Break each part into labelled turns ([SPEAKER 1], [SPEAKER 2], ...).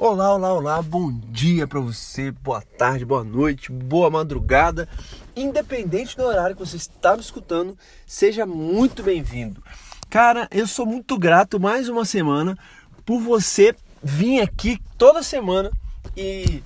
[SPEAKER 1] Olá, olá, olá, bom dia para você, boa tarde, boa noite, boa madrugada. Independente do horário que você está me escutando, seja muito bem-vindo. Cara, eu sou muito grato mais uma semana por você vir aqui toda semana e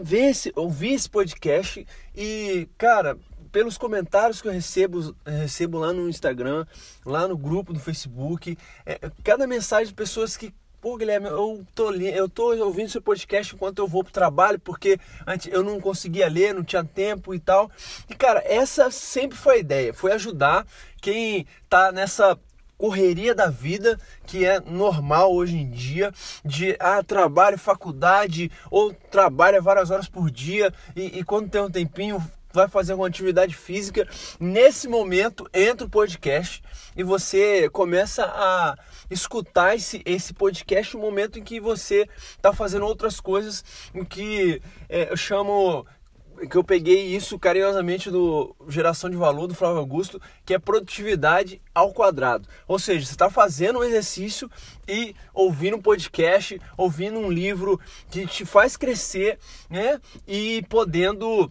[SPEAKER 1] ver esse, ouvir esse podcast e, cara, pelos comentários que eu recebo, recebo lá no Instagram, lá no grupo do Facebook, é, cada mensagem de pessoas que Pô, Guilherme, eu tô, eu tô ouvindo seu podcast enquanto eu vou pro trabalho, porque antes eu não conseguia ler, não tinha tempo e tal. E, cara, essa sempre foi a ideia, foi ajudar quem tá nessa correria da vida que é normal hoje em dia de ah, trabalho, faculdade ou trabalha várias horas por dia e, e quando tem um tempinho vai fazer alguma atividade física, nesse momento entra o podcast e você começa a escutar esse, esse podcast no momento em que você está fazendo outras coisas, em que é, eu chamo que eu peguei isso carinhosamente do Geração de Valor do Flávio Augusto, que é produtividade ao quadrado. Ou seja, você está fazendo um exercício e ouvindo um podcast, ouvindo um livro que te faz crescer, né? E podendo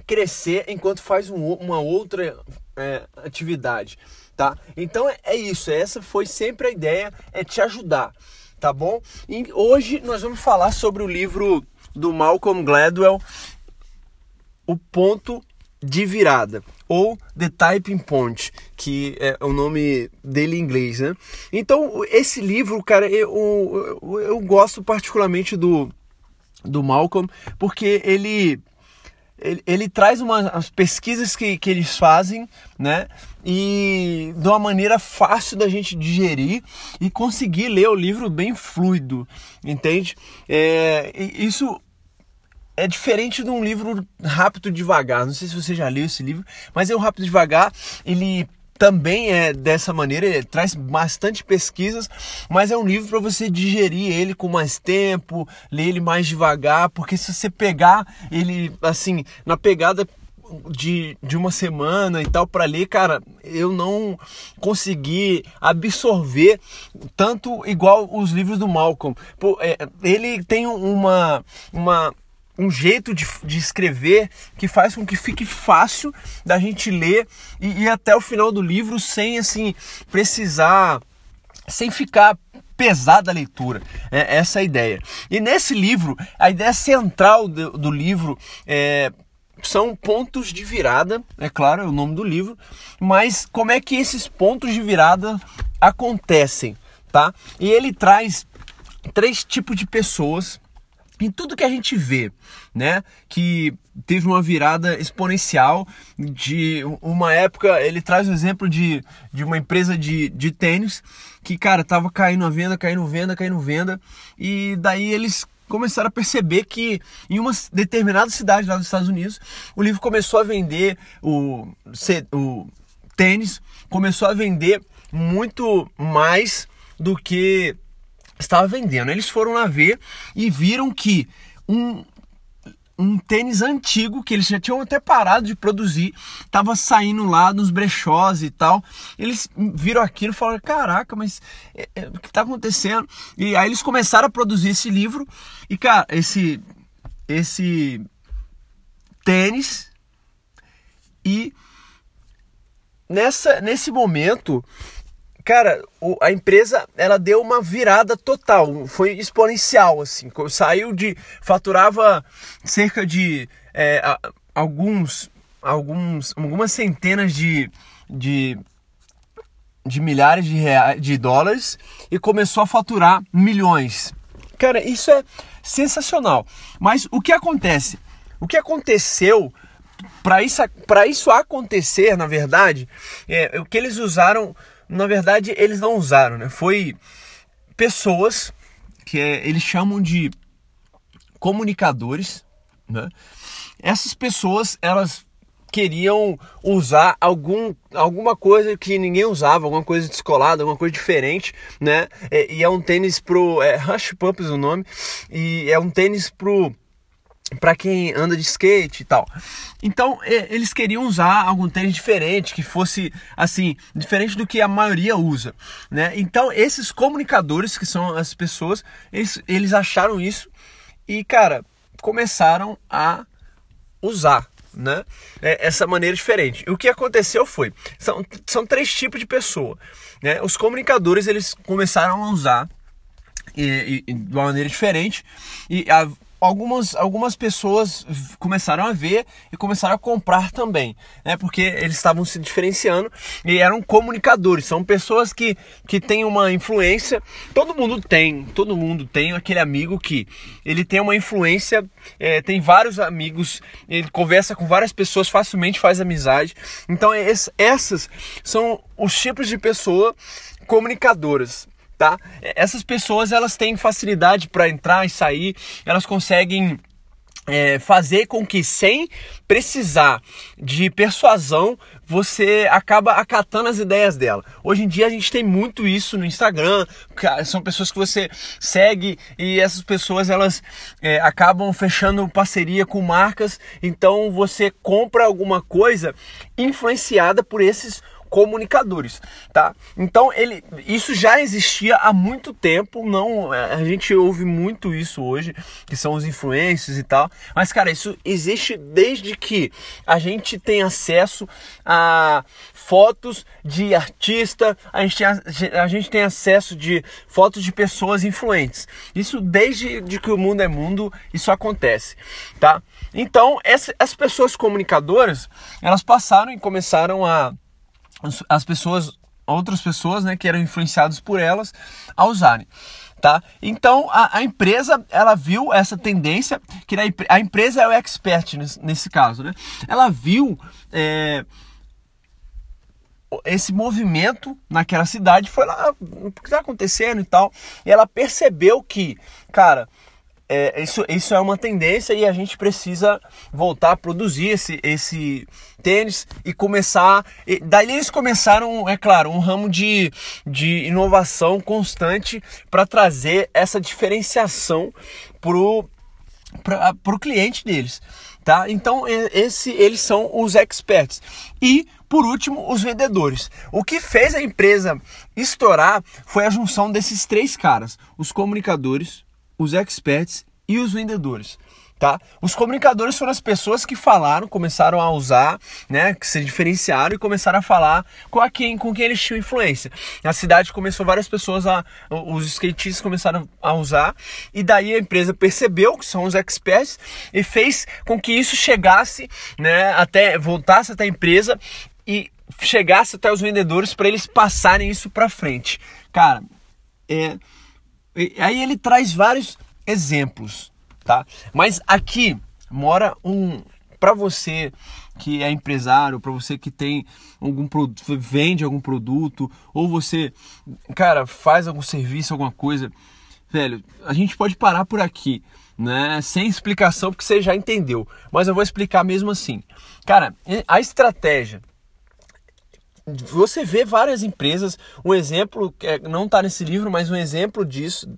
[SPEAKER 1] crescer enquanto faz um, uma outra é, atividade, tá? Então é, é isso, essa foi sempre a ideia, é te ajudar, tá bom? E hoje nós vamos falar sobre o livro do Malcolm Gladwell, O Ponto de Virada, ou The Typing Point, que é o nome dele em inglês, né? Então, esse livro, cara, eu, eu, eu gosto particularmente do, do Malcolm, porque ele ele, ele traz umas pesquisas que, que eles fazem, né? E de uma maneira fácil da gente digerir e conseguir ler o livro bem fluido, entende? É, isso é diferente de um livro rápido devagar. Não sei se você já leu esse livro, mas é um rápido devagar. Ele também é dessa maneira, ele traz bastante pesquisas, mas é um livro para você digerir ele com mais tempo, ler ele mais devagar, porque se você pegar ele assim, na pegada de, de uma semana e tal para ler, cara, eu não consegui absorver tanto igual os livros do Malcolm. Pô, é, ele tem uma, uma um jeito de, de escrever que faz com que fique fácil da gente ler e ir até o final do livro sem assim precisar, sem ficar pesada a leitura. É essa é a ideia. E nesse livro, a ideia central do, do livro é são pontos de virada, é claro, é o nome do livro, mas como é que esses pontos de virada acontecem, tá? E ele traz três tipos de pessoas em tudo que a gente vê, né? Que teve uma virada exponencial de uma época. Ele traz o exemplo de, de uma empresa de, de tênis que, cara, tava caindo a venda, caindo venda, caindo venda, e daí eles começaram a perceber que em uma determinada cidade lá dos Estados Unidos, o livro começou a vender o, o tênis, começou a vender muito mais do que estava vendendo. Eles foram lá ver e viram que um, um tênis antigo que eles já tinham até parado de produzir, estava saindo lá nos brechós e tal. Eles viram aquilo e falaram: Caraca, mas é, é, o que está acontecendo? E aí eles começaram a produzir esse livro e, cara, esse, esse tênis e nessa, nesse momento cara, a empresa ela deu uma virada total, foi exponencial assim, saiu de faturava cerca de é, alguns alguns algumas centenas de, de de milhares de, reais, de dólares e começou a faturar milhões. Cara, isso é sensacional. Mas o que acontece? O que aconteceu para isso, isso acontecer, na verdade, é o que eles usaram na verdade eles não usaram, né? Foi pessoas que é, eles chamam de comunicadores, né? Essas pessoas, elas queriam usar algum, alguma coisa que ninguém usava, alguma coisa descolada, alguma coisa diferente, né? E, e é um tênis pro é, Rush Pumps o nome, e é um tênis pro para quem anda de skate e tal. Então, eles queriam usar algum tênis diferente, que fosse assim, diferente do que a maioria usa, né? Então, esses comunicadores, que são as pessoas, eles, eles acharam isso e, cara, começaram a usar, né? É, essa maneira diferente. E o que aconteceu foi, são, são três tipos de pessoa, né? Os comunicadores, eles começaram a usar e, e, de uma maneira diferente e a, algumas, algumas pessoas começaram a ver e começaram a comprar também, né? Porque eles estavam se diferenciando e eram comunicadores, são pessoas que, que têm uma influência. Todo mundo tem, todo mundo tem aquele amigo que ele tem uma influência, é, tem vários amigos, ele conversa com várias pessoas, facilmente faz amizade. Então, essas são os tipos de pessoa comunicadoras tá? Essas pessoas elas têm facilidade para entrar e sair, elas conseguem é, fazer com que sem precisar de persuasão você acaba acatando as ideias dela. Hoje em dia a gente tem muito isso no Instagram, são pessoas que você segue e essas pessoas elas é, acabam fechando parceria com marcas, então você compra alguma coisa influenciada por esses comunicadores, tá? Então ele, isso já existia há muito tempo, não, é, a gente ouve muito isso hoje, que são os influencers e tal, mas cara, isso existe desde que a gente tem acesso a fotos de artista, a gente, tem, a gente tem acesso de fotos de pessoas influentes. Isso desde de que o mundo é mundo, isso acontece, tá? Então, essa, as pessoas comunicadoras, elas passaram e começaram a as pessoas, outras pessoas, né, que eram influenciadas por elas a usarem. Tá? Então a, a, empresa ela viu essa tendência que a, a empresa é o expert nesse, nesse caso, né? Ela viu é, esse movimento naquela cidade, foi lá o que está acontecendo e tal, e ela percebeu que, cara, é, isso, isso é uma tendência e a gente precisa voltar a produzir esse, esse tênis e começar. E daí eles começaram, é claro, um ramo de, de inovação constante para trazer essa diferenciação para o cliente deles. Tá? Então esse, eles são os experts. E por último, os vendedores. O que fez a empresa estourar foi a junção desses três caras: os comunicadores, os experts e os vendedores. Tá? Os comunicadores foram as pessoas que falaram, começaram a usar, né, que se diferenciaram e começaram a falar com a quem, com quem eles tinham influência. Na cidade começou várias pessoas a, os skatistas começaram a usar e daí a empresa percebeu que são os experts e fez com que isso chegasse, né, até voltasse até a empresa e chegasse até os vendedores para eles passarem isso para frente. Cara, é, aí ele traz vários exemplos, tá? Mas aqui mora um para você que é empresário, para você que tem algum produto, vende algum produto, ou você, cara, faz algum serviço, alguma coisa, velho, a gente pode parar por aqui, né? Sem explicação, porque você já entendeu. Mas eu vou explicar mesmo assim. Cara, a estratégia você vê várias empresas, um exemplo, é, não está nesse livro, mas um exemplo disso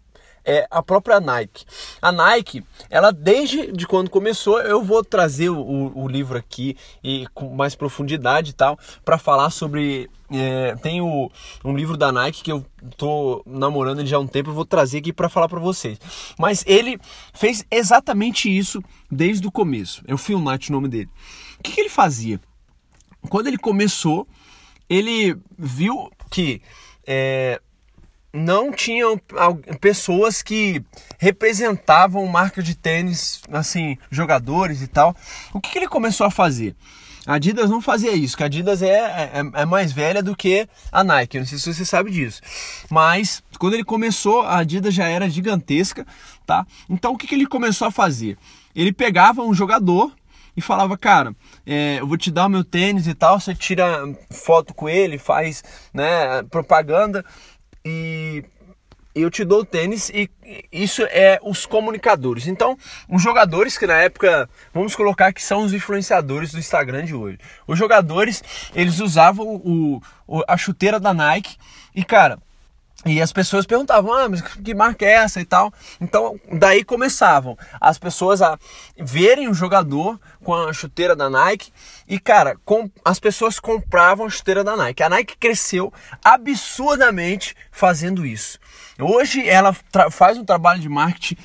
[SPEAKER 1] é a própria Nike. A Nike, ela desde de quando começou, eu vou trazer o, o livro aqui e com mais profundidade e tal, para falar sobre. É, tem o, um livro da Nike que eu tô namorando ele já há um tempo, eu vou trazer aqui para falar para vocês. Mas ele fez exatamente isso desde o começo. Phil Knight o nome dele. O que, que ele fazia? Quando ele começou, ele viu que é, não tinham pessoas que representavam marca de tênis, assim, jogadores e tal. O que, que ele começou a fazer? A Adidas não fazia isso, que a Adidas é, é, é, mais velha do que a Nike, não sei se você sabe disso. Mas quando ele começou, a Adidas já era gigantesca, tá? Então o que, que ele começou a fazer? Ele pegava um jogador e falava, cara, é, eu vou te dar o meu tênis e tal, você tira foto com ele, faz né, propaganda e eu te dou o tênis e isso é os comunicadores. Então, os jogadores que na época, vamos colocar que são os influenciadores do Instagram de hoje. Os jogadores, eles usavam o, o a chuteira da Nike e cara, E as pessoas perguntavam, ah, mas que marca é essa e tal. Então, daí começavam as pessoas a verem o jogador com a chuteira da Nike. E, cara, com, as pessoas compravam a chuteira da Nike. A Nike cresceu absurdamente fazendo isso. Hoje ela faz um trabalho de marketing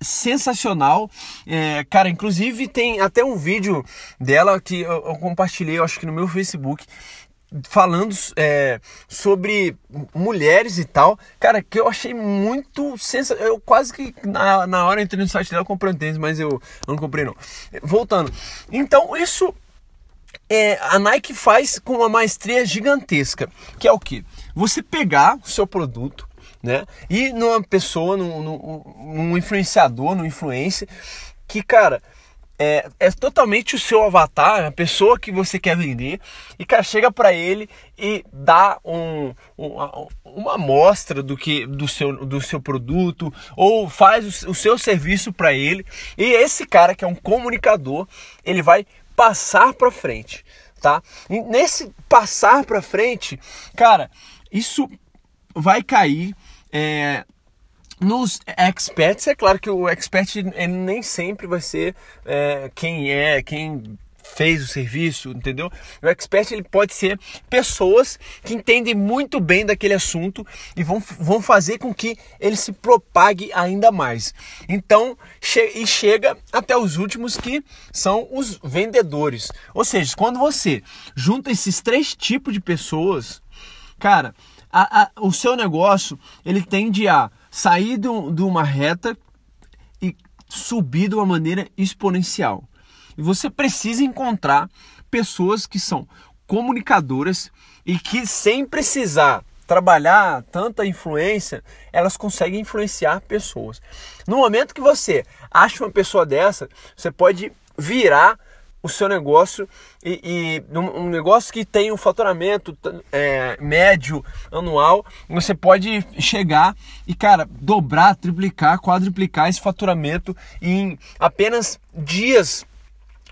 [SPEAKER 1] sensacional. É, cara, inclusive tem até um vídeo dela que eu, eu compartilhei, eu acho que no meu Facebook, falando é, sobre mulheres e tal, cara, que eu achei muito sensacional. Eu quase que na, na hora entrei no site dela, eu comprei um tênis, mas eu não comprei não. Voltando. Então, isso é, a Nike faz com uma maestria gigantesca, que é o que? Você pegar o seu produto, né? E numa pessoa, num, num, num influenciador, num influencer, que, cara, é, é totalmente o seu avatar, a pessoa que você quer vender, e cara, chega para ele e dá um, um, uma amostra do que do seu, do seu produto ou faz o, o seu serviço para ele. E esse cara que é um comunicador, ele vai passar para frente, tá? E nesse passar para frente, cara, isso vai cair é, nos experts, é claro que o expert nem sempre vai ser é, quem é, quem fez o serviço, entendeu? O expert ele pode ser pessoas que entendem muito bem daquele assunto e vão, vão fazer com que ele se propague ainda mais. Então, che e chega até os últimos que são os vendedores. Ou seja, quando você junta esses três tipos de pessoas, cara, a, a, o seu negócio ele tende a sair de, de uma reta e subir de uma maneira exponencial. E você precisa encontrar pessoas que são comunicadoras e que sem precisar trabalhar tanta influência, elas conseguem influenciar pessoas. No momento que você acha uma pessoa dessa, você pode virar o seu negócio e, e um negócio que tem um faturamento é, médio anual, você pode chegar e, cara, dobrar, triplicar, quadruplicar esse faturamento em apenas dias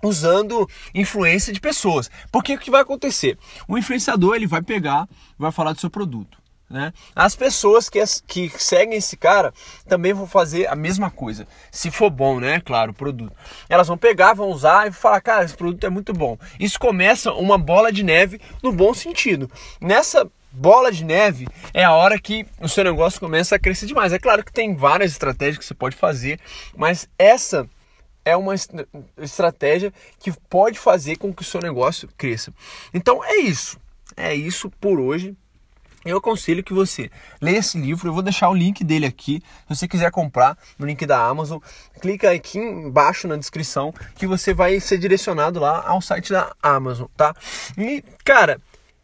[SPEAKER 1] usando influência de pessoas. Porque o que vai acontecer? O influenciador ele vai pegar, vai falar do seu produto. Né? As pessoas que, que seguem esse cara também vão fazer a mesma coisa. Se for bom, né? Claro, o produto. Elas vão pegar, vão usar e falar, cara, esse produto é muito bom. Isso começa uma bola de neve no bom sentido. Nessa bola de neve é a hora que o seu negócio começa a crescer demais. É claro que tem várias estratégias que você pode fazer, mas essa é uma estratégia que pode fazer com que o seu negócio cresça. Então é isso. É isso por hoje eu aconselho que você leia esse livro. Eu vou deixar o link dele aqui. Se você quiser comprar no link da Amazon, clica aqui embaixo na descrição que você vai ser direcionado lá ao site da Amazon, tá? E, cara,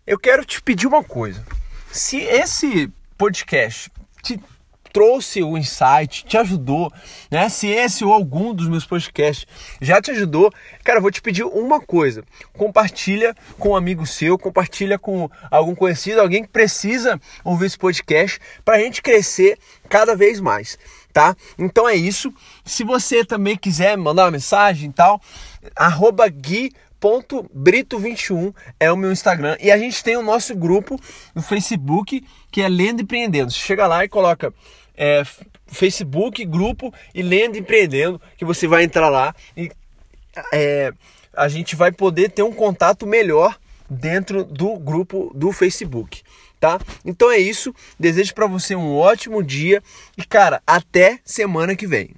[SPEAKER 1] eu quero te pedir uma coisa. Se esse podcast te trouxe o insight, te ajudou, né? Se esse ou algum dos meus podcasts já te ajudou, cara, eu vou te pedir uma coisa: compartilha com um amigo seu, compartilha com algum conhecido, alguém que precisa ouvir esse podcast para a gente crescer cada vez mais, tá? Então é isso. Se você também quiser mandar uma mensagem e tal, arroba Gui ponto brito 21 é o meu Instagram e a gente tem o nosso grupo no Facebook que é Lendo Empreendendo. Você chega lá e coloca é, Facebook, grupo e Lendo Empreendendo, que você vai entrar lá e é, a gente vai poder ter um contato melhor dentro do grupo do Facebook, tá? Então é isso. Desejo para você um ótimo dia e cara, até semana que vem.